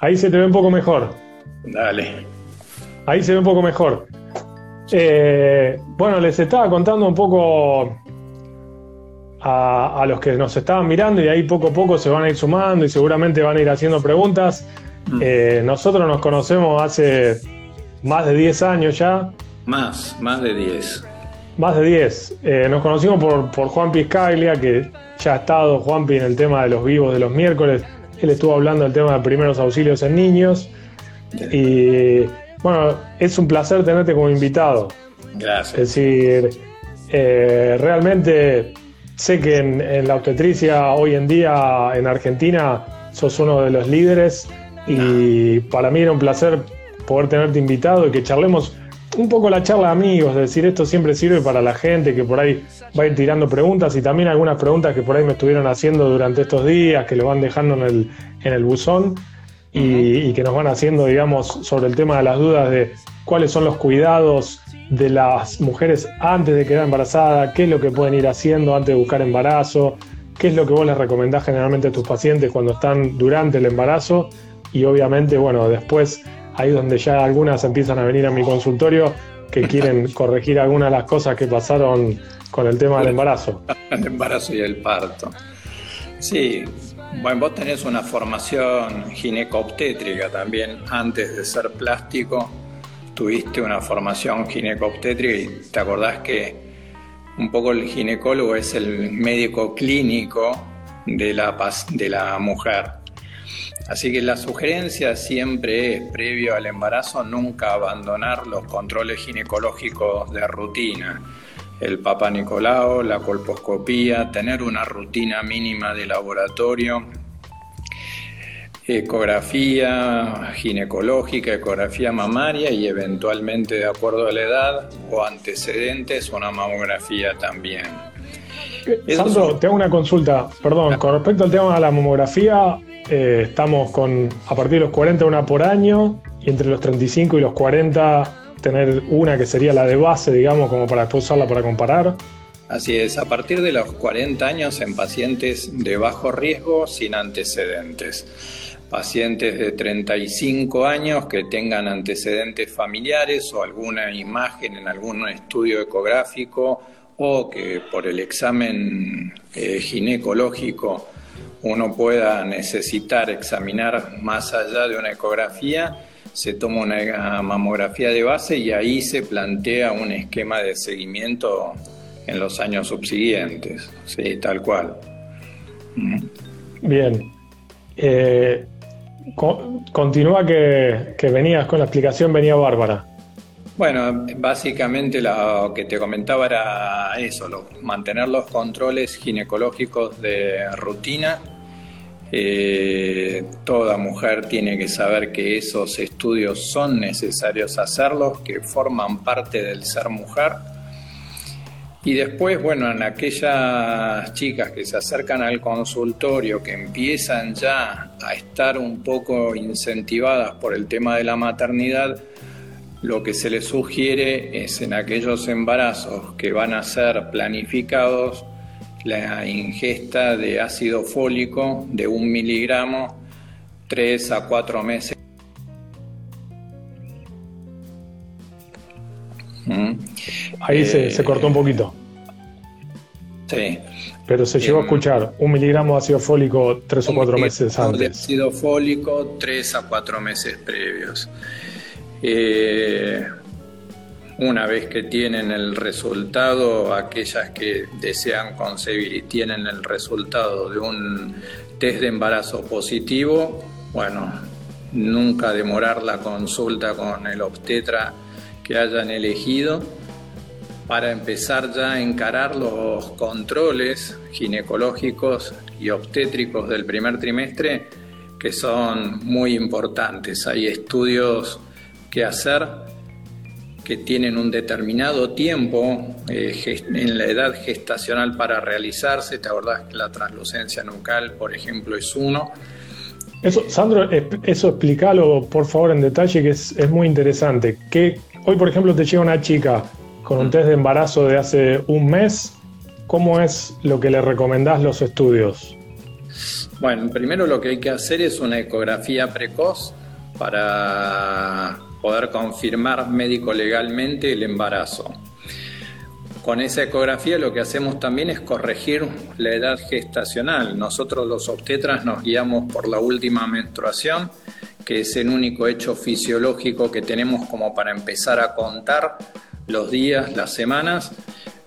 Ahí se te ve un poco mejor. Dale. Ahí se ve un poco mejor. Eh, bueno, les estaba contando un poco a, los que nos estaban mirando y ahí poco a poco se van a ir sumando y seguramente van a ir haciendo preguntas. Mm. Eh, nosotros nos conocemos hace más de 10 años ya. Más, más de 10. Más de 10. Eh, nos conocimos por, por Juan Piscaglia, que ya ha estado Juanpi en el tema de los vivos de los miércoles. Él estuvo hablando del tema de primeros auxilios en niños. Y bueno, es un placer tenerte como invitado. Gracias. Es decir, eh, realmente sé que en, la obstetricia hoy en día en Argentina sos uno de los líderes y para mí era un placer poder tenerte invitado y que charlemos un poco la charla de amigos, es decir, esto siempre sirve para la gente que por ahí va a ir tirando preguntas y también algunas preguntas que por ahí me estuvieron haciendo durante estos días, que lo van dejando en el, en el buzón y, que nos van haciendo, digamos, sobre el tema de las dudas de cuáles son los cuidados de las mujeres antes de quedar embarazada, qué es lo que pueden ir haciendo antes de buscar embarazo, qué es lo que vos les recomendás generalmente a tus pacientes cuando están durante el embarazo. Y obviamente, bueno, después ahí donde ya algunas empiezan a venir a mi consultorio que quieren corregir algunas de las cosas que pasaron con el tema del embarazo. El embarazo y el parto. Sí, bueno, vos tenés una formación ginecobstétrica también antes de ser plástico. Tuviste una formación ginecobstétrica y te acordás que un poco el ginecólogo es el médico clínico de la, de la mujer. Así que la sugerencia siempre es, previo al embarazo, nunca abandonar los controles ginecológicos de rutina. El Papa Nicolau, la colposcopía, tener una rutina mínima de laboratorio, ecografía ginecológica, ecografía mamaria y eventualmente, de acuerdo a la edad o antecedentes, una mamografía también. Sandro, te hago una consulta, perdón, con respecto al tema de la mamografía, eh, estamos con a partir de los 40 una por año y entre los 35 y los 40 tener una que sería la de base, digamos, como para después usarla para comparar. Así es, a partir de los 40 años en pacientes de bajo riesgo sin antecedentes. Pacientes de 35 años que tengan antecedentes familiares o alguna imagen en algún estudio ecográfico o que por el examen eh, ginecológico uno pueda necesitar examinar más allá de una ecografía, se toma una mamografía de base y ahí se plantea un esquema de seguimiento en los años subsiguientes, sí, tal cual. Bien. Eh, continúa que, que venías con la explicación, venía Bárbara. Bueno, básicamente lo que te comentaba era eso, mantener los controles ginecológicos de rutina. Eh, toda mujer tiene que saber que esos estudios son necesarios hacerlos, que forman parte del ser mujer. Y después, bueno, en aquellas chicas que se acercan al consultorio, que empiezan ya a estar un poco incentivadas por el tema de la maternidad, lo que se les sugiere es en aquellos embarazos que van a ser planificados la ingesta de ácido fólico de un miligramo tres a cuatro meses. ¿Mm? Ahí se, se, cortó un poquito. Sí. Pero se llegó a escuchar un miligramo de ácido fólico tres o cuatro meses antes. De ácido fólico tres a cuatro meses previos. Eh, una vez que tienen el resultado, aquellas que desean concebir y tienen el resultado de un test de embarazo positivo, bueno, nunca demorar la consulta con el obstetra que hayan elegido para empezar ya a encarar los controles ginecológicos y obstétricos del primer trimestre que son muy importantes. Hay estudios que hacer que tienen un determinado tiempo eh, en la edad gestacional para realizarse. ¿Te acordás que la translucencia nucal, por ejemplo, es uno? Eso, Sandro, eso explícalo por favor en detalle, que es, es muy interesante. Que hoy, por ejemplo, te llega una chica con un mm. test de embarazo de hace un mes. ¿Cómo es lo que le recomendás los estudios? Bueno, primero lo que hay que hacer es una ecografía precoz para poder confirmar médico legalmente el embarazo. Con esa ecografía lo que hacemos también es corregir la edad gestacional. Nosotros los obstetras nos guiamos por la última menstruación, que es el único hecho fisiológico que tenemos como para empezar a contar los días, las semanas.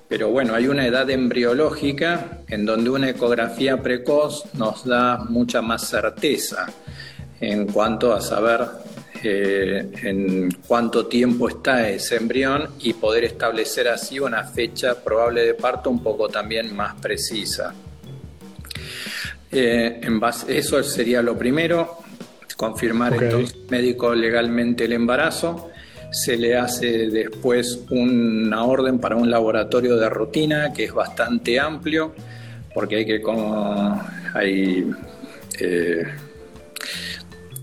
Pero bueno, hay una edad embriológica en donde una ecografía precoz nos da mucha más certeza en cuanto a saber eh, en cuánto tiempo está ese embrión y poder establecer así una fecha probable de parto un poco también más precisa. Eh, en base, eso sería lo primero, confirmar entonces médico legalmente el embarazo. Se le hace después una orden para un laboratorio de rutina que es bastante amplio, porque hay que como hay eh,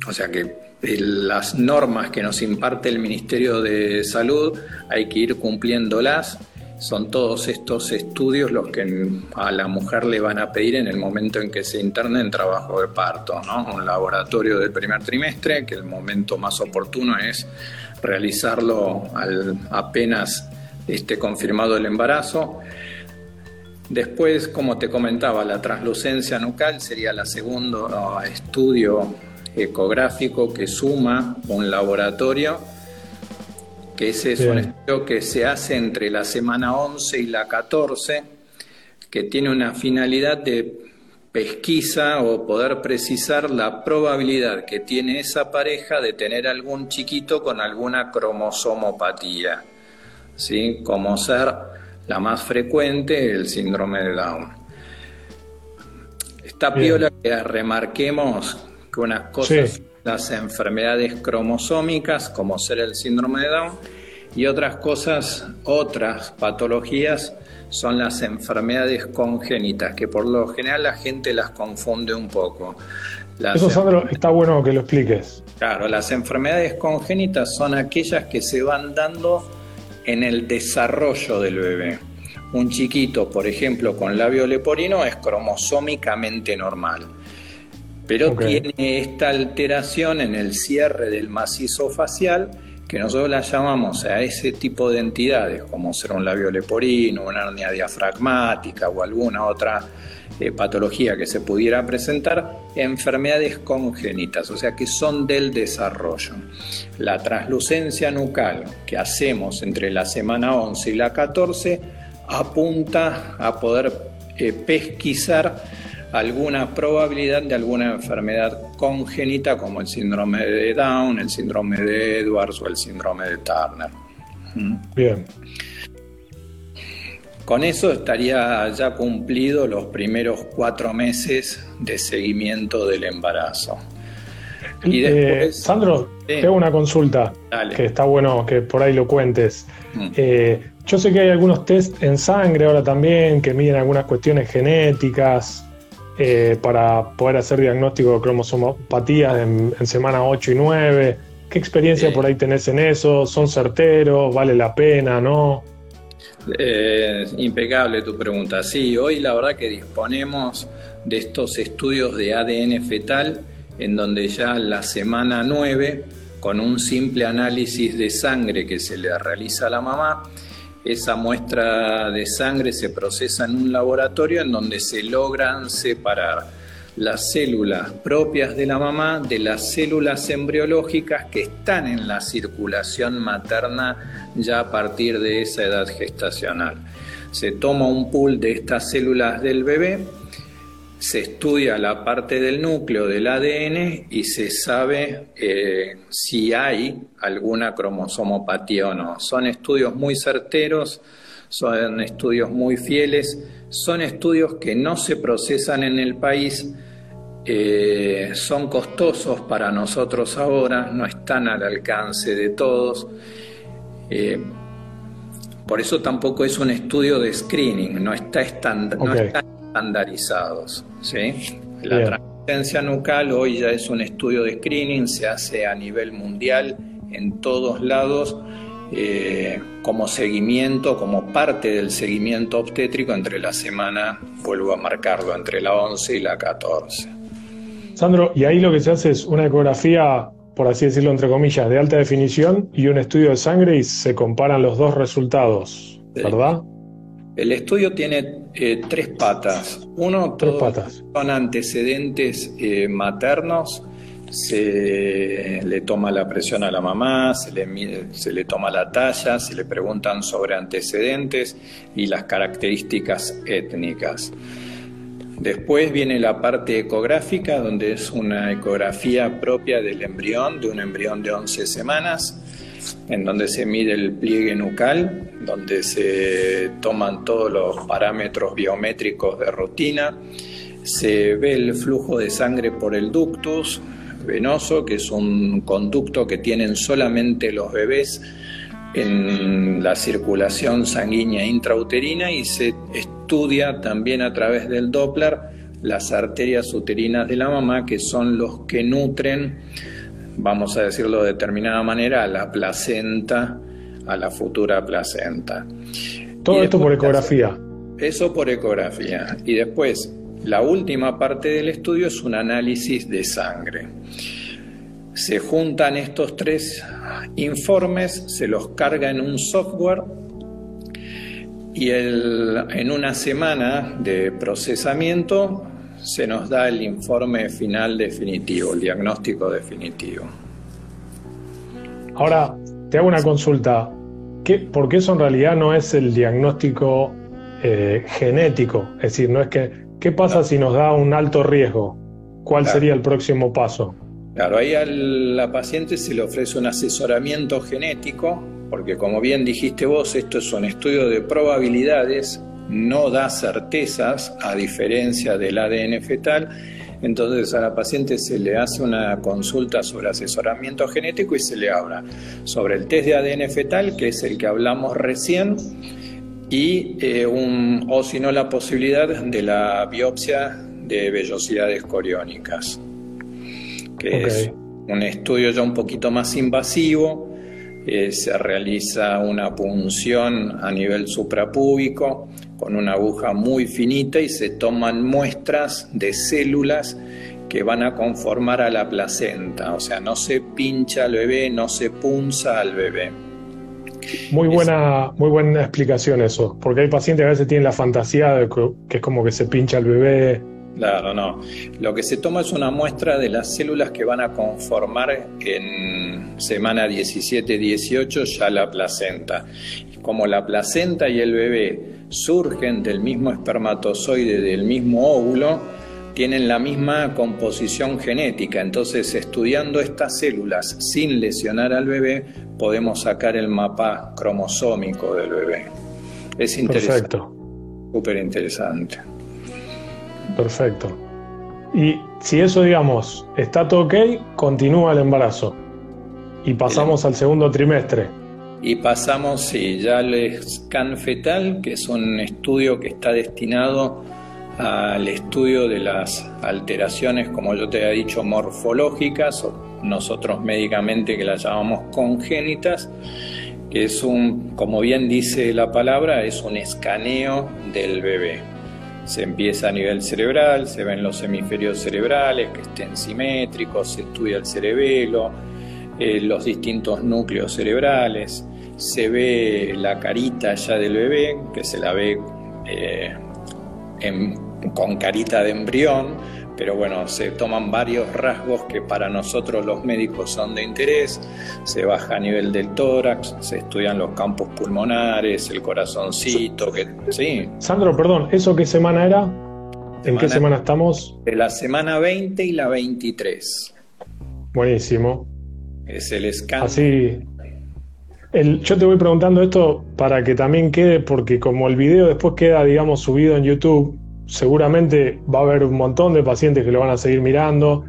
o sea que las normas que nos imparte el Ministerio de Salud hay que ir cumpliéndolas. Son todos estos estudios los que a la mujer le van a pedir en el momento en que se interne en trabajo de parto, ¿no? Un laboratorio del primer trimestre, que el momento más oportuno es realizarlo al, apenas esté confirmado el embarazo. Después, como te comentaba, la translucencia nucal sería el segundo estudio ecográfico que suma un laboratorio, que ese es un estudio que se hace entre la semana 11 y la 14, que tiene una finalidad de pesquisa o poder precisar la probabilidad que tiene esa pareja de tener algún chiquito con alguna cromosomopatía, ¿sí? como ser la más frecuente el síndrome de Down. Esta piola que remarquemos que unas cosas las enfermedades cromosómicas, como ser el síndrome de Down, y otras cosas, otras patologías, son las enfermedades congénitas, que por lo general la gente las confunde un poco. Eso, Sandro, está bueno que lo expliques. Claro, las enfermedades congénitas son aquellas que se van dando en el desarrollo del bebé. Un chiquito, por ejemplo, con labio leporino es cromosómicamente normal pero tiene esta alteración en el cierre del macizo facial que nosotros la llamamos a ese tipo de entidades, como ser un labio leporino, una hernia diafragmática o alguna otra eh, patología que se pudiera presentar, enfermedades congénitas, o sea que son del desarrollo. La translucencia nucal que hacemos entre la semana 11 y la 14 apunta a poder eh, pesquisar alguna probabilidad de alguna enfermedad congénita como el síndrome de Down, el síndrome de Edwards o el síndrome de Turner. ¿Mm? Bien. Con eso estaría ya cumplido los primeros cuatro meses de seguimiento del embarazo. Y eh, después, Sandro, tengo una consulta que está bueno que por ahí lo cuentes. Mm. Eh, yo sé que hay algunos test en sangre ahora también que miden algunas cuestiones genéticas. Eh, para poder hacer diagnóstico de cromosomopatías en, semana 8 y 9. ¿Qué experiencia por ahí tenés en eso? ¿Son certeros? ¿Vale la pena? ¿No? Eh, impecable tu pregunta. Sí, hoy la verdad que disponemos de estos estudios de ADN fetal en donde ya la semana 9, con un simple análisis de sangre que se le realiza a la mamá, esa muestra de sangre se procesa en un laboratorio en donde se logran separar las células propias de la mamá de las células embriológicas que están en la circulación materna ya a partir de esa edad gestacional. Se toma un pool de estas células del bebé se estudia la parte del núcleo del ADN y se sabe eh, si hay alguna cromosomopatía o no. Son estudios muy certeros, son estudios muy fieles, son estudios que no se procesan en el país, eh, son costosos para nosotros ahora, no están al alcance de todos. Eh, por eso tampoco es un estudio de screening, no está, no está estandarizados. ¿sí? La transferencia nucal hoy ya es un estudio de screening, se hace a nivel mundial en todos lados eh, como seguimiento, como parte del seguimiento obstétrico entre la semana, vuelvo a marcarlo, entre la 11 y la 14. Sandro, y ahí lo que se hace es una ecografía, por así decirlo, entre comillas, de alta definición y un estudio de sangre y se comparan los dos resultados, ¿verdad? El estudio tiene eh, tres patas. Uno, tres patas. son antecedentes eh, maternos se le toma la presión a la mamá, se le, se le toma la talla, se le preguntan sobre antecedentes y las características étnicas. Después viene la parte ecográfica, donde es una ecografía propia del embrión, de un embrión de 11 semanas, en donde se mide el pliegue nucal, donde se toman todos los parámetros biométricos de rutina, se ve el flujo de sangre por el ductus, venoso, que es un conducto que tienen solamente los bebés en la circulación sanguínea intrauterina y se estudia también a través del Doppler las arterias uterinas de la mamá, que son los que nutren, vamos a decirlo de determinada manera, a la placenta, a la futura placenta. Todo esto por ecografía. Eso por ecografía. Y después la última parte del estudio es un análisis de sangre. Se juntan estos tres informes, se los carga en un software y en una semana de procesamiento se nos da el informe final definitivo, el diagnóstico definitivo. Ahora, te hago una consulta. ¿Qué, ¿Por qué eso en realidad no es el diagnóstico eh, genético? Es decir, no es que ¿Qué pasa si nos da un alto riesgo? ¿Cuál sería el próximo paso? Claro, ahí a la paciente se le ofrece un asesoramiento genético, porque como bien dijiste vos, esto es un estudio de probabilidades, no da certezas, a diferencia del ADN fetal. Entonces a la paciente se le hace una consulta sobre asesoramiento genético y se le habla sobre el test de ADN fetal, que es el que hablamos recién, y eh, un, o si no la posibilidad de la biopsia de vellosidades coriónicas, que es un estudio ya un poquito más invasivo, eh, se realiza una punción a nivel suprapúbico con una aguja muy finita y se toman muestras de células que van a conformar a la placenta, o sea, no se pincha al bebé, no se punza al bebé. Muy buena, muy buena explicación eso, porque hay pacientes que a veces tienen la fantasía de que, es como que se pincha el bebé. Claro, no. Lo que se toma es una muestra de las células que van a conformar en semana 17-18 ya la placenta. Como la placenta y el bebé surgen del mismo espermatozoide, del mismo óvulo, tienen la misma composición genética, entonces estudiando estas células sin lesionar al bebé podemos sacar el mapa cromosómico del bebé. Es interesante. Perfecto. Súper interesante. Perfecto. Y si eso, digamos, está todo ok, continúa el embarazo. Y pasamos al segundo trimestre. Y pasamos, sí, ya al scan fetal, que es un estudio que está destinado al estudio de las alteraciones, como yo te he dicho, morfológicas, o nosotros médicamente que las llamamos congénitas, que es un, como bien dice la palabra, es un escaneo del bebé. Se empieza a nivel cerebral, se ven los hemisferios cerebrales que estén simétricos, se estudia el cerebelo, eh, los distintos núcleos cerebrales, se ve la carita ya del bebé, que se la ve eh, en con carita de embrión, pero bueno, se toman varios rasgos que para nosotros los médicos son de interés, se baja a nivel del tórax, se estudian los campos pulmonares, el corazoncito, que sí. Sandro, perdón, ¿eso qué semana era? ¿En qué semana estamos? De la semana 20 y la 23. Buenísimo. Es el escándalo. Así, el, yo te voy preguntando esto para que también quede, porque como el video después queda, digamos, subido en YouTube, seguramente va a haber un montón de pacientes que lo van a seguir mirando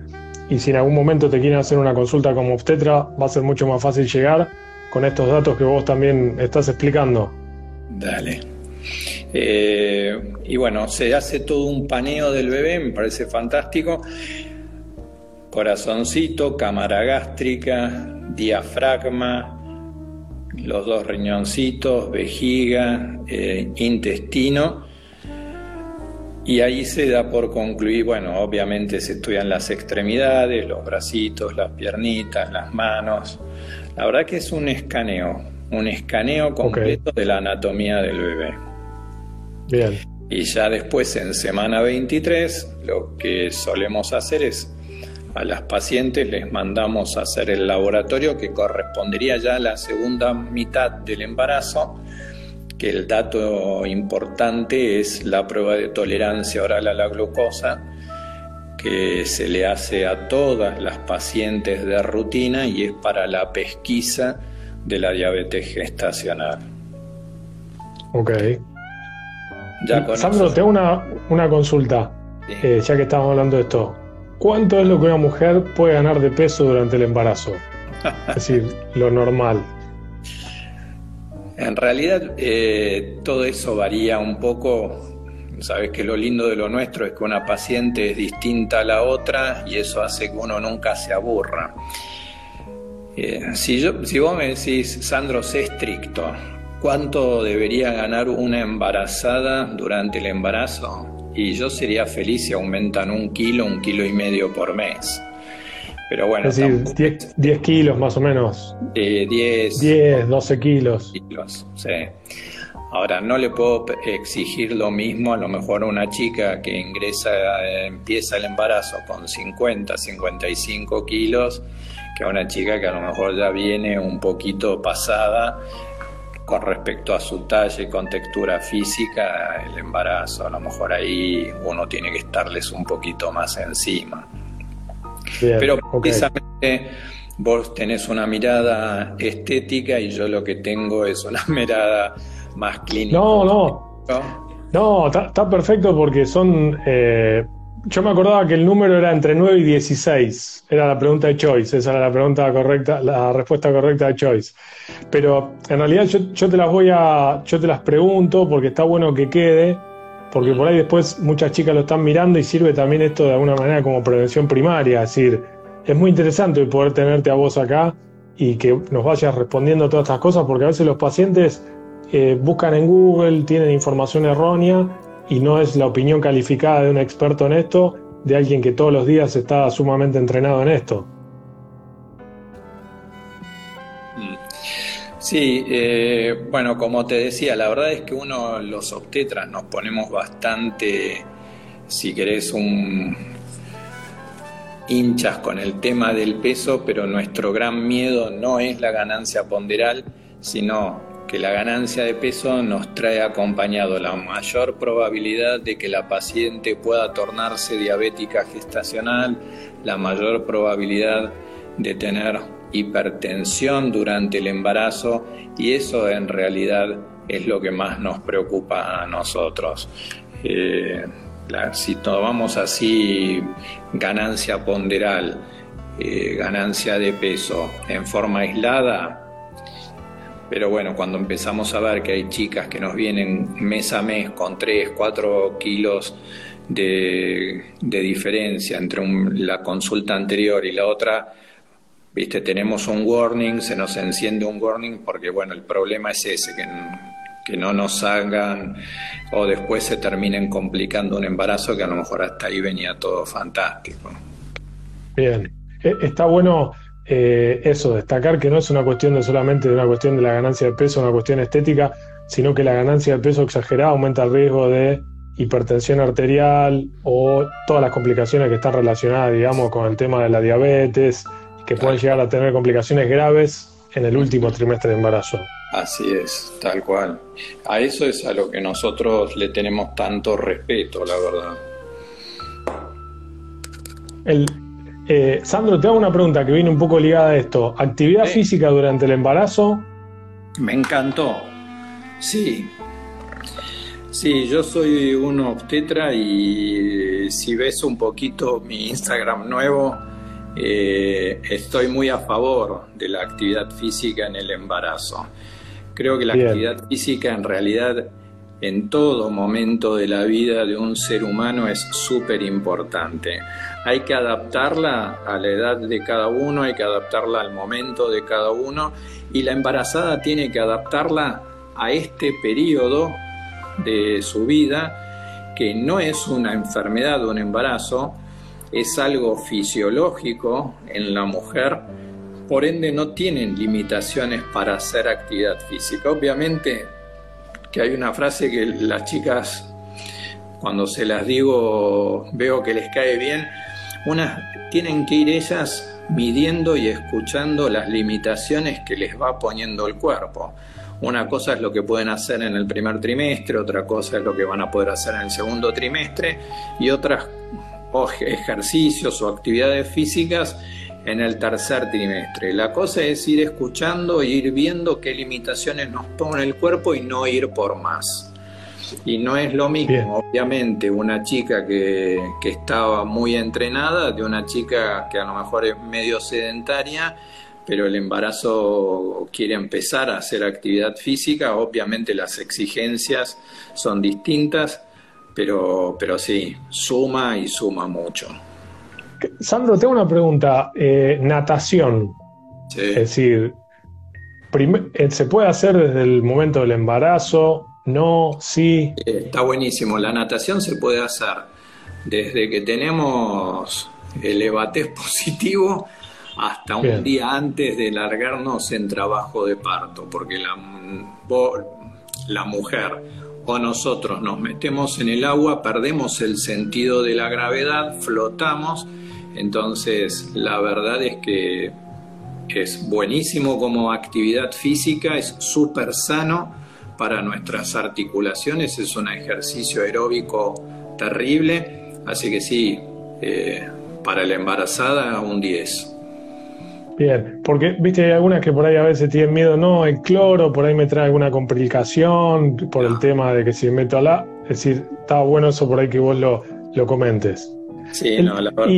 y si en algún momento te quieren hacer una consulta como obstetra, va a ser mucho más fácil llegar con estos datos que vos también estás explicando. Dale. Eh, y bueno, se hace todo un paneo del bebé, me parece fantástico. Corazoncito, cámara gástrica, diafragma, los dos riñoncitos, vejiga, eh, intestino. Y ahí se da por concluir, bueno, obviamente se estudian las extremidades, los bracitos, las piernitas, las manos. La verdad que es un escaneo, un escaneo completo de la anatomía del bebé. Bien. Y ya después en semana 23 lo que solemos hacer es a las pacientes les mandamos a hacer el laboratorio que correspondería ya a la segunda mitad del embarazo, que el dato importante es la prueba de tolerancia oral a la glucosa, que se le hace a todas las pacientes de rutina y es para la pesquisa de la diabetes gestacional. Ok. Sandro, te hago una, consulta, eh, ya que estamos hablando de esto. ¿Cuánto es lo que una mujer puede ganar de peso durante el embarazo? Es decir, lo normal. En realidad eh, todo eso varía un poco. Sabes que lo lindo de lo nuestro es que una paciente es distinta a la otra y eso hace que uno nunca se aburra. Eh, si, yo, si vos me decís, Sandro, sé estricto, ¿cuánto debería ganar una embarazada durante el embarazo? Y yo sería feliz si aumentan un kilo, un kilo y medio por mes. Pero bueno, es decir, 10, kilos más o menos. 10, 10, 12 kilos. kilos. Sí. Ahora, no le puedo exigir lo mismo a lo mejor a una chica que ingresa, empieza el embarazo con 50, 55 kilos, que a una chica que a lo mejor ya viene un poquito pasada con respecto a su talla y con textura física, el embarazo, a lo mejor ahí uno tiene que estarles un poquito más encima. Pero precisamente vos tenés una mirada estética y yo lo que tengo es una mirada más clínica. No, no. No, está perfecto porque son eh, yo me acordaba que el número era entre 9 y 16. Era la pregunta de Choice. Esa era la pregunta correcta, la respuesta correcta de Choice. Pero en realidad yo, te las voy a. Yo te las pregunto porque está bueno que quede. Porque por ahí después muchas chicas lo están mirando y sirve también esto de alguna manera como prevención primaria. Es decir, es muy interesante poder tenerte a vos acá y que nos vayas respondiendo todas estas cosas, porque a veces los pacientes eh, buscan en Google, tienen información errónea y no es la opinión calificada de un experto en esto, de alguien que todos los días está sumamente entrenado en esto. Mm. Sí, eh, bueno, como te decía, la verdad es que uno, los obstetras, nos ponemos bastante, si querés, un hinchas con el tema del peso, pero nuestro gran miedo no es la ganancia ponderal, sino que la ganancia de peso nos trae acompañado la mayor probabilidad de que la paciente pueda tornarse diabética gestacional, la mayor probabilidad de tener hipertensión durante el embarazo y eso en realidad es lo que más nos preocupa a nosotros. Eh, si tomamos así ganancia ponderal, eh, ganancia de peso en forma aislada, pero bueno, cuando empezamos a ver que hay chicas que nos vienen mes a mes con 3, 4 kilos de, diferencia entre la consulta anterior y la otra, viste, tenemos un warning, se nos enciende un warning porque bueno, el problema es ese, que, que no nos hagan o después se terminen complicando un embarazo que a lo mejor hasta ahí venía todo fantástico. Bien, e, está bueno eh, eso, destacar que no es una cuestión de solamente de una cuestión de la ganancia de peso, una cuestión estética, sino que la ganancia de peso exagerada aumenta el riesgo de hipertensión arterial o todas las complicaciones que están relacionadas, digamos, con el tema de la diabetes, que pueden llegar a tener complicaciones graves en el último trimestre de embarazo. Así es, tal cual. A eso es a lo que nosotros le tenemos tanto respeto, la verdad. El, eh, Sandro, te hago una pregunta que viene un poco ligada a esto. ¿Actividad física durante el embarazo? Me encantó. Sí. Sí, yo soy un obstetra y si ves un poquito mi Instagram nuevo, eh, estoy muy a favor de la actividad física en el embarazo. Creo que la actividad física en realidad en todo momento de la vida de un ser humano es súper importante. Hay que adaptarla a la edad de cada uno, hay que adaptarla al momento de cada uno y la embarazada tiene que adaptarla a este periodo de su vida que no es una enfermedad o un embarazo, es algo fisiológico en la mujer, por ende no tienen limitaciones para hacer actividad física. Obviamente que hay una frase que las chicas, cuando se las digo, veo que les cae bien, unas tienen que ir ellas midiendo y escuchando las limitaciones que les va poniendo el cuerpo. Una cosa es lo que pueden hacer en el primer trimestre, otra cosa es lo que van a poder hacer en el segundo trimestre y otras ejercicios o actividades físicas en el tercer trimestre. La cosa es ir escuchando e ir viendo qué limitaciones nos pone el cuerpo y no ir por más. Y no es lo mismo, obviamente, una chica que, que, estaba muy entrenada de una chica que a lo mejor es medio sedentaria, pero el embarazo quiere empezar a hacer actividad física. Obviamente las exigencias son distintas, pero, pero sí, suma y suma mucho. Sandro, tengo una pregunta. Eh, natación. Es decir, eh, ¿se puede hacer desde el momento del embarazo? No, sí. Eh, está buenísimo. La natación se puede hacer desde que tenemos el evatés positivo hasta un día antes de largarnos en trabajo de parto, porque la, la mujer o nosotros nos metemos en el agua, perdemos el sentido de la gravedad, flotamos entonces, la verdad es que es buenísimo como actividad física, es súper sano para nuestras articulaciones, es un ejercicio aeróbico terrible, así que sí, eh, para la embarazada un 10. Bien, porque viste, hay algunas que por ahí a veces tienen miedo, no, el cloro, por ahí me trae alguna complicación por el tema de que si meto a la. Es decir, está bueno eso por ahí que vos lo, lo comentes. Sí, no, la verdad.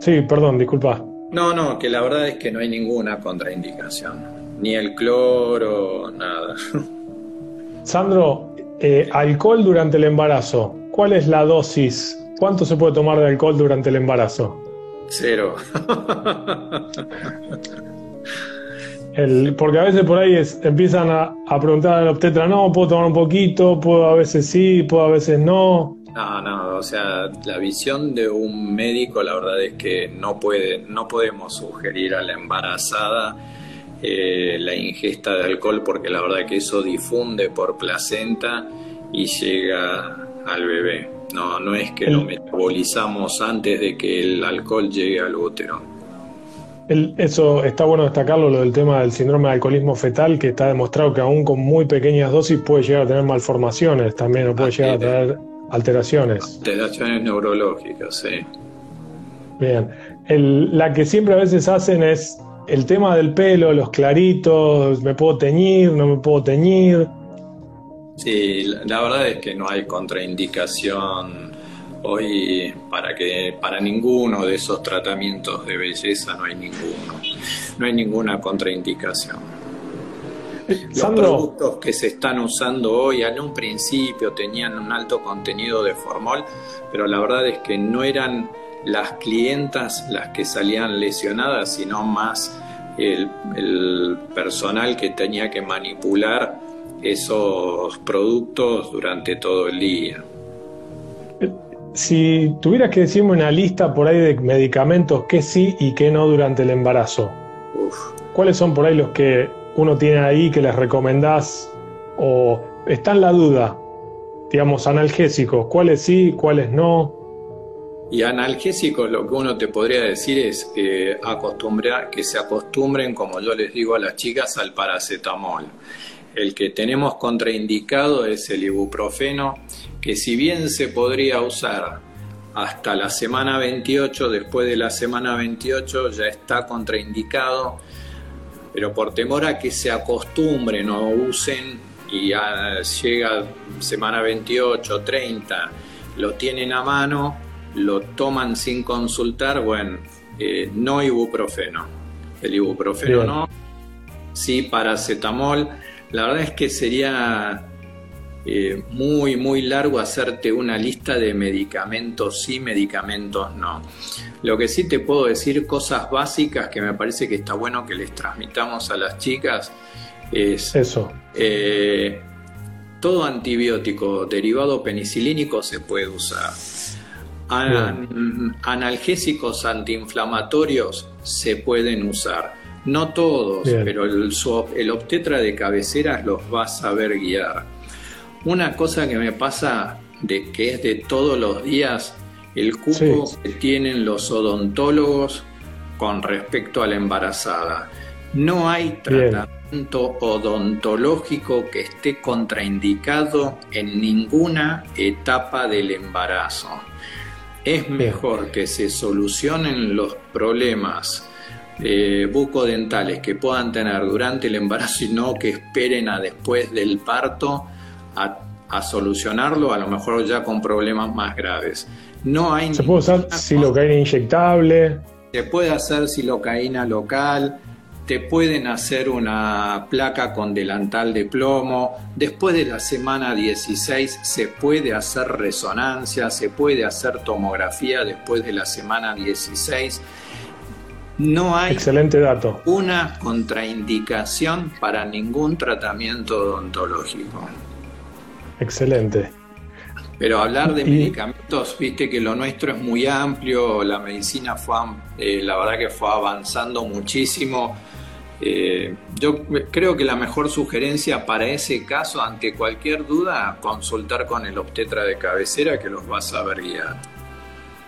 Sí, perdón, disculpa. No, no, que la verdad es que no hay ninguna contraindicación, ni el cloro, nada. Sandro, eh, alcohol durante el embarazo, ¿cuál es la dosis? ¿Cuánto se puede tomar de alcohol durante el embarazo? Cero. porque a veces por ahí empiezan a, a, preguntar al obstetra, no, puedo tomar un poquito, puedo a veces sí, puedo a veces no. No, no, o sea, la visión de un médico, la verdad es que no puede, no podemos sugerir a la embarazada eh, la ingesta de alcohol porque la verdad que eso difunde por placenta y llega al bebé. No, no es que lo metabolizamos antes de que el alcohol llegue al útero. eso está bueno destacarlo, lo del tema del síndrome de alcoholismo fetal, que está demostrado que aún con muy pequeñas dosis puede llegar a tener malformaciones también, o puede llegar a tener Alteraciones. Alteraciones neurológicas, sí. Bien. la que siempre a veces hacen es el tema del pelo, los claritos, me puedo teñir, no me puedo teñir. Sí, la, verdad es que no hay contraindicación hoy para que para ninguno de esos tratamientos de belleza no hay ninguno. No hay ninguna contraindicación. Los productos que se están usando hoy, en un principio tenían un alto contenido de formol, pero la verdad es que no eran las clientas las que salían lesionadas, sino más el, el personal que tenía que manipular esos productos durante todo el día. Si tuvieras que decirme una lista por ahí de medicamentos que sí y que no durante el embarazo, ¿cuáles son por ahí los que uno tiene ahí que les recomendás o está en la duda, digamos, analgésicos, cuáles sí, cuáles no? Y analgésicos lo que uno te podría decir es que, acostumbrar, que se acostumbren, como yo les digo a las chicas, al paracetamol. El que tenemos contraindicado es el ibuprofeno, que si bien se podría usar hasta la semana 28, después de la semana 28 ya está contraindicado pero por temor a que se acostumbren o usen y ya llega semana 28, 30, lo tienen a mano, lo toman sin consultar, bueno, eh, no ibuprofeno. El ibuprofeno no, sí paracetamol. La verdad es que sería eh, muy, muy largo hacerte una lista de medicamentos sí, medicamentos no. Lo que sí te puedo decir, cosas básicas que me parece que está bueno que les transmitamos a las chicas, es eso. Eh, todo antibiótico derivado penicilínico se puede usar. Analgésicos antiinflamatorios se pueden usar. No todos, pero el, el obstetra de cabeceras los va a saber guiar. Una cosa que me pasa de que es de todos los días, el cupo que tienen los odontólogos con respecto a la embarazada. No hay tratamiento odontológico que esté contraindicado en ninguna etapa del embarazo. Es mejor que se solucionen los problemas eh, bucodentales que puedan tener durante el embarazo y no que esperen a después del parto a, solucionarlo, a lo mejor ya con problemas más graves. No hay ¿Se puede usar silocaína inyectable? Se puede hacer silocaína local, te pueden hacer una placa con delantal de plomo. Después de la semana 16 se puede hacer resonancia, se puede hacer tomografía después de la semana 16. No hay Excelente dato. una contraindicación para ningún tratamiento odontológico. Excelente. Pero hablar de medicamentos, viste que lo nuestro es muy amplio, la medicina fue, eh, la verdad que fue avanzando muchísimo. Eh, yo creo que la mejor sugerencia para ese caso, ante cualquier duda, consultar con el obstetra de cabecera que los va a saber guiar.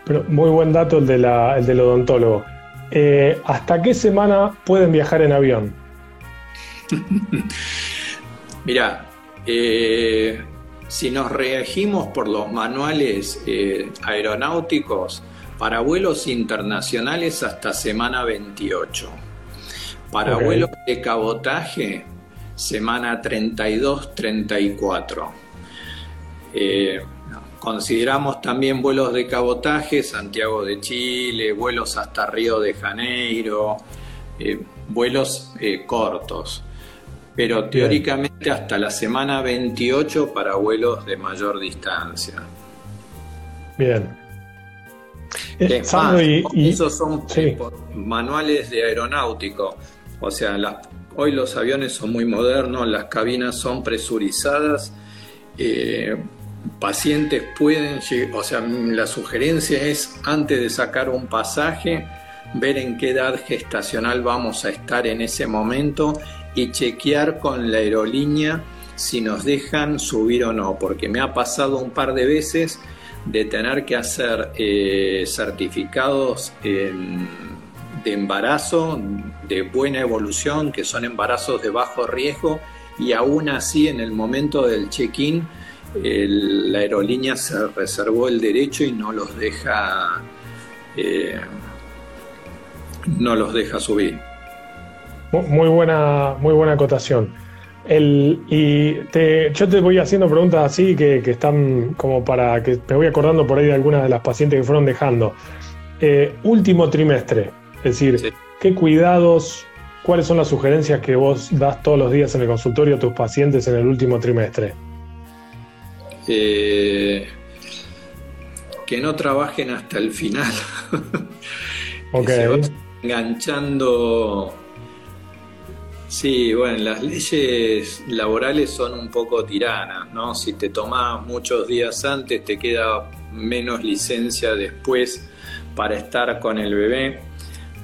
Pero muy buen dato el, de la, el del odontólogo. Eh, ¿Hasta qué semana pueden viajar en avión? Mira, eh, si nos regimos por los manuales aeronáuticos, para vuelos internacionales hasta semana 28. Para vuelos de cabotaje, semana 32-34. Eh, consideramos también vuelos de cabotaje, Santiago de Chile, vuelos hasta Río de Janeiro, eh, vuelos cortos pero teóricamente hasta la semana 28 para vuelos de mayor distancia. Bien. esos son manuales de aeronáutico. O sea, hoy los aviones son muy modernos, las cabinas son presurizadas. Eh, pacientes pueden, o sea, la sugerencia es antes de sacar un pasaje, ver en qué edad gestacional vamos a estar en ese momento y chequear con la aerolínea si nos dejan subir o no, porque me ha pasado un par de veces de tener que hacer eh, certificados de embarazo de buena evolución, que son embarazos de bajo riesgo, y aún así en el momento del check-in la aerolínea se reservó el derecho y no los deja, eh, no los deja subir. Muy buena, muy buena acotación. El, y te, yo te voy haciendo preguntas así que, están como para que me voy acordando por ahí de algunas de las pacientes que fueron dejando. Eh, último trimestre, es decir, ¿qué cuidados, cuáles son las sugerencias que vos das todos los días en el consultorio a tus pacientes en el último trimestre? Eh, que no trabajen hasta el final. ok. enganchando Sí, bueno, las leyes laborales son un poco tiranas, ¿no? Si te tomas muchos días antes, te queda menos licencia después para estar con el bebé,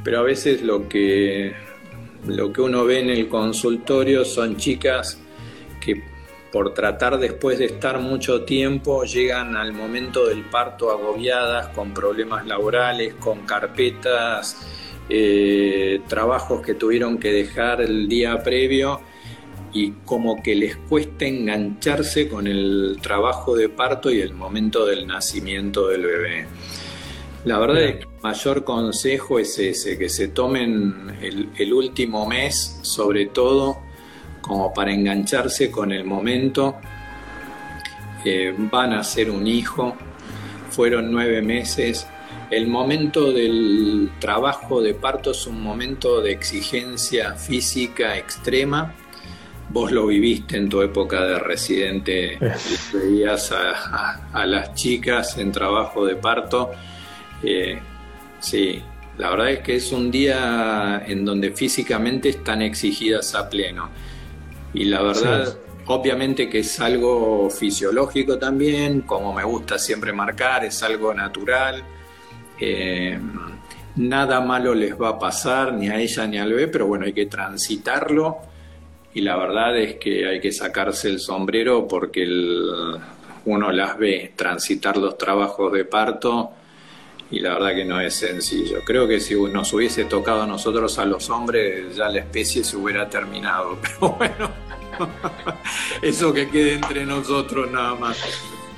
pero a veces lo que, lo que uno ve en el consultorio son chicas que por tratar después de estar mucho tiempo llegan al momento del parto agobiadas, con problemas laborales, con carpetas eh, trabajos que tuvieron que dejar el día previo y como que les cuesta engancharse con el trabajo de parto y el momento del nacimiento del bebé. La verdad es que mayor consejo es ese, que se tomen el, último mes, sobre todo, como para engancharse con el momento. Eh, van a ser un hijo, fueron nueve meses, el momento del trabajo de parto es un momento de exigencia física extrema, vos lo viviste en tu época de residente, veías a, las chicas en trabajo de parto. Eh, sí, la verdad es que es un día en donde físicamente están exigidas a pleno. Y la verdad, obviamente que es algo fisiológico también, como me gusta siempre marcar, es algo natural. Eh, nada malo les va a pasar, ni a ella ni al bebé, pero bueno, hay que transitarlo y la verdad es que hay que sacarse el sombrero porque uno las ve transitar los trabajos de parto y la verdad que no es sencillo. Creo que si nos hubiese tocado a nosotros a los hombres ya la especie se hubiera terminado, pero bueno, eso que quede entre nosotros nada más.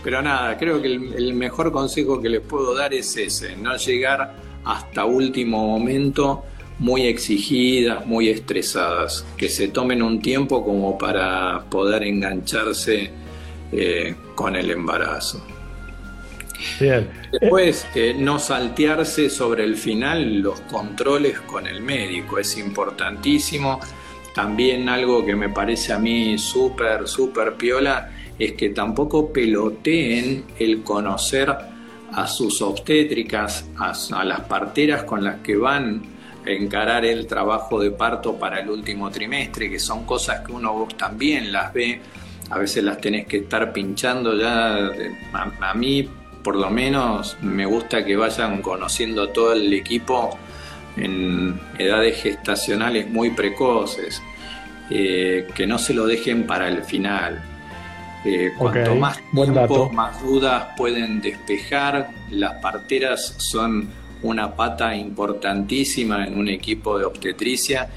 Pero nada, creo que el, mejor consejo que les puedo dar es ese, no llegar hasta último momento muy exigidas, muy estresadas, que se tomen un tiempo como para poder engancharse eh, con el embarazo. Después, no saltearse sobre el final los controles con el médico, es importantísimo. También algo que me parece a mí súper, súper piola es que tampoco peloteen el conocer a sus obstétricas, a las parteras con las que van encarar el trabajo de parto para el último trimestre, que son cosas que uno también las ve, a veces las tenés que estar pinchando ya, a, mí por lo menos me gusta que vayan conociendo todo el equipo en edades gestacionales muy precoces, eh, que no se lo dejen para el final. Eh, cuanto más tiempo, más dudas pueden despejar, las parteras son una pata importantísima en un equipo de obstetricia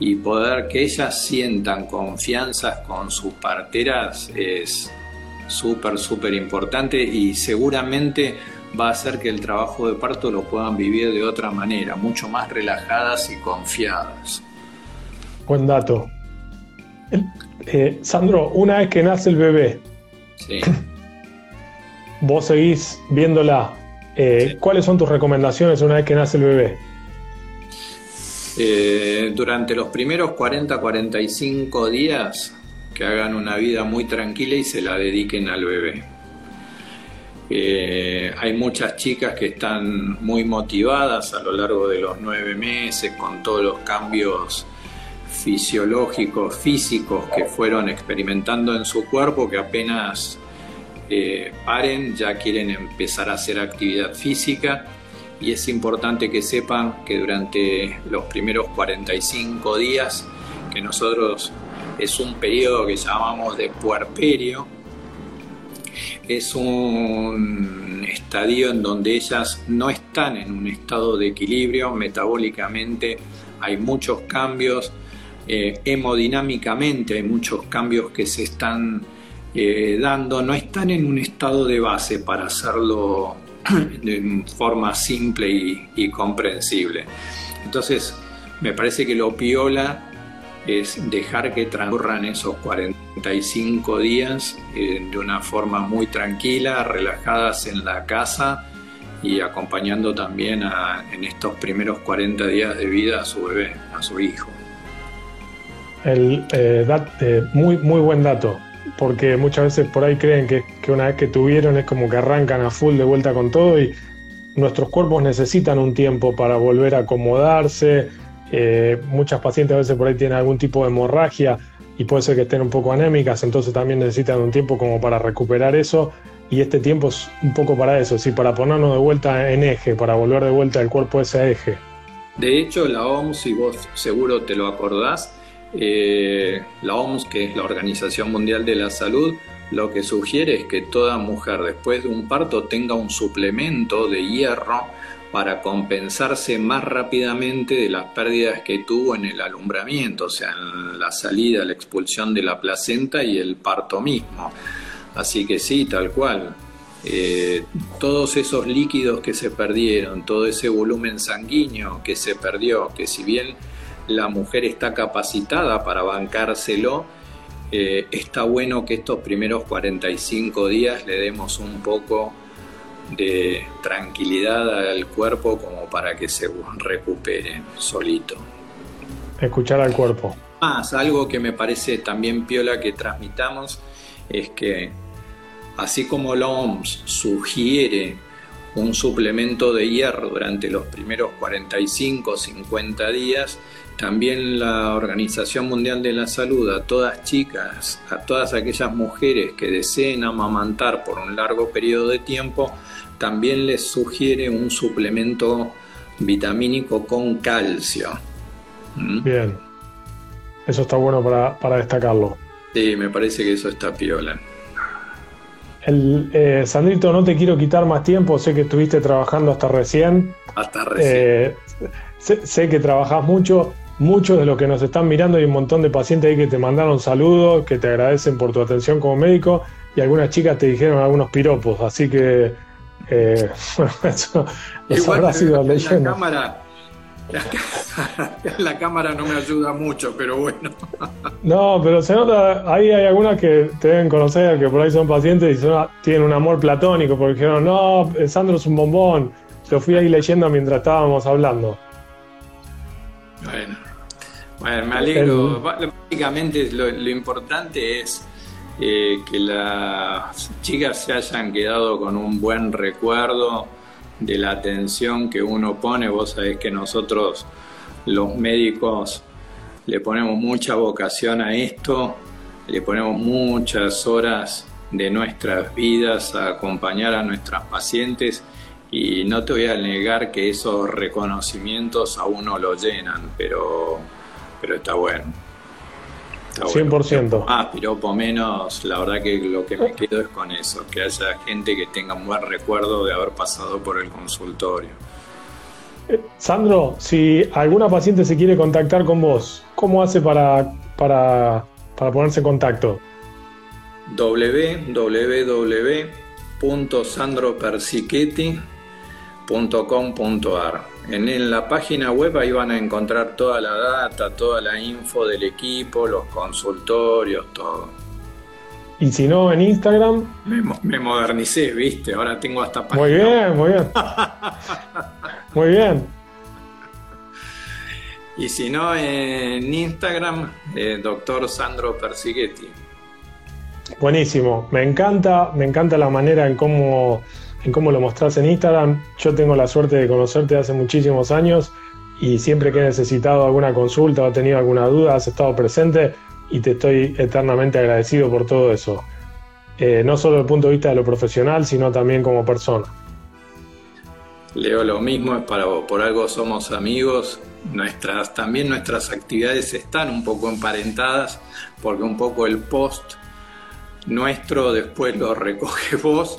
y poder que ellas sientan confianza con sus parteras es súper, súper importante y seguramente va a hacer que el trabajo de parto lo puedan vivir de otra manera, mucho más relajadas y confiadas. Buen dato. Eh, Sandro, una vez que nace el bebé, vos seguís viéndola eh, ¿Cuáles son tus recomendaciones una vez que nace el bebé? Eh, durante los primeros 40-45 días hagan una vida muy tranquila y se la dediquen al bebé. Eh, hay muchas chicas que están muy motivadas a lo largo de los nueve meses con todos los cambios fisiológicos, físicos que fueron experimentando en su cuerpo que apenas paren, ya quieren empezar a hacer actividad física y es importante que sepan que durante los primeros 45 días, que nosotros es un periodo que llamamos de puerperio, es un estadio en donde ellas no están en un estado de equilibrio, metabólicamente hay muchos cambios, eh, hemodinámicamente hay muchos cambios que se están eh, dando no están en un estado de base para hacerlo de forma simple y, comprensible. Entonces, me parece que lo piola es dejar que transcurran esos 45 días eh, de una forma muy tranquila, relajadas en la casa y acompañando también en estos primeros 40 días de vida a su bebé, a su hijo. El, eh, muy, muy buen dato porque muchas veces por ahí creen que, una vez que tuvieron es como que arrancan a full de vuelta con todo y nuestros cuerpos necesitan un tiempo para volver a acomodarse. Eh, muchas pacientes a veces por ahí tienen algún tipo de hemorragia y puede ser que estén un poco anémicas, entonces también necesitan un tiempo como para recuperar eso y este tiempo es un poco para eso, sí, para ponernos de vuelta en eje, para volver de vuelta el cuerpo a ese eje. De hecho, la OMS, y vos seguro te lo acordás, eh, la OMS, que es la Organización Mundial de la Salud, lo que sugiere es que toda mujer después de un parto tenga un suplemento de hierro para compensarse más rápidamente de las pérdidas que tuvo en el alumbramiento, o sea, en la salida, la expulsión de la placenta y el parto mismo. Así que sí, tal cual. Eh, todos esos líquidos que se perdieron, todo ese volumen sanguíneo que se perdió, que si bien la mujer está capacitada para bancárselo, eh, está bueno que estos primeros 45 días le demos un poco de tranquilidad al cuerpo como para que se recupere solito. Escuchar al cuerpo. Más, algo que me parece también piola que transmitamos es que así como la OMS sugiere un suplemento de hierro durante los primeros 45 o 50 días, también la Organización Mundial de la Salud a todas chicas, a todas aquellas mujeres que deseen amamantar por un largo periodo de tiempo, también les sugiere un suplemento vitamínico con calcio. ¿Mm? Bien, eso está bueno para, para destacarlo. Sí, me parece que eso está piola. El, eh, Sandrito, no te quiero quitar más tiempo, sé que estuviste trabajando hasta recién. Hasta recién. Eh, sé, que trabajás mucho, muchos de los que nos están mirando hay un montón de pacientes ahí que te mandaron saludos, que te agradecen por tu atención como médico y algunas chicas te dijeron algunos piropos, así que eh, bueno, eso, habrá sido leyendo. La cámara, la, cámara no me ayuda mucho, pero bueno. No, pero se nota, ahí hay algunas que te deben conocer, que por ahí son pacientes y tienen un amor platónico, porque dijeron, no, Sandro es un bombón. Lo fui ahí leyendo mientras estábamos hablando. Bueno, bueno me alegro. Básicamente lo, importante es eh, que las chicas se hayan quedado con un buen recuerdo de la atención que uno pone. Vos sabés que nosotros, los médicos, le ponemos mucha vocación a esto, le ponemos muchas horas de nuestras vidas a acompañar a nuestras pacientes y no te voy a negar que esos reconocimientos a uno lo llenan, pero, pero está bueno. 100%. Más piropo menos, la verdad que lo que me quedo es con eso, que haya gente que tenga un buen recuerdo de haber pasado por el consultorio. Eh, Sandro, si alguna paciente se quiere contactar con vos, ¿cómo hace para, para, para ponerse en contacto? www.sandropersichetti.com.ar en, la página web ahí van a encontrar toda la data, toda la info del equipo, los consultorios, todo. Y si no, en Instagram. Me, modernicé, viste, ahora tengo hasta página. Muy bien, muy bien. muy bien. Y si no, en Instagram, eh, doctor Sandro Persighetti. Buenísimo, me encanta, me encanta la manera en cómo en cómo lo mostrás en Instagram. Yo tengo la suerte de conocerte hace muchísimos años y siempre que he necesitado alguna consulta o he tenido alguna duda, has estado presente y te estoy eternamente agradecido por todo eso. Eh, no solo desde el punto de vista de lo profesional, sino también como persona. Leo lo mismo, es para vos, por algo somos amigos, también nuestras actividades están un poco emparentadas, porque un poco el post nuestro después lo recoge vos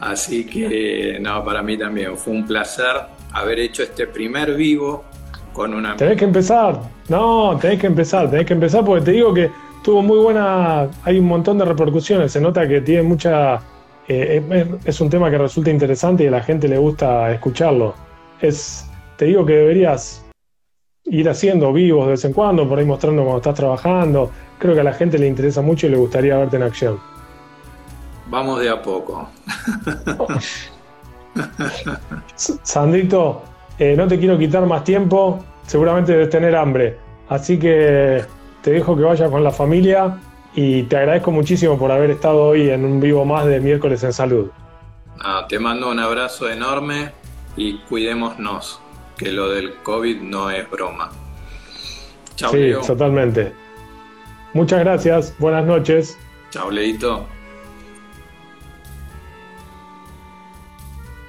Así que, no, para mí también fue un placer haber hecho este primer vivo con una... Tenés que empezar, no, tenés que empezar, tenés que empezar porque te digo que tuvo muy buena, hay un montón de repercusiones, se nota que tiene mucha... Eh, es, un tema que resulta interesante y a la gente le gusta escucharlo. Es, te digo que deberías ir haciendo vivos de vez en cuando, por ahí mostrando cuando estás trabajando. Creo que a la gente le interesa mucho y le gustaría verte en acción. Vamos de a poco. Sandrito, eh, no te quiero quitar más tiempo, seguramente debes tener hambre, así que te dejo que vayas con la familia y te agradezco muchísimo por haber estado hoy en un vivo más de miércoles en salud. te mando un abrazo enorme y cuidémonos, que lo del COVID no es broma. Chao, sí, totalmente. Muchas gracias, buenas noches. Chao, Leito.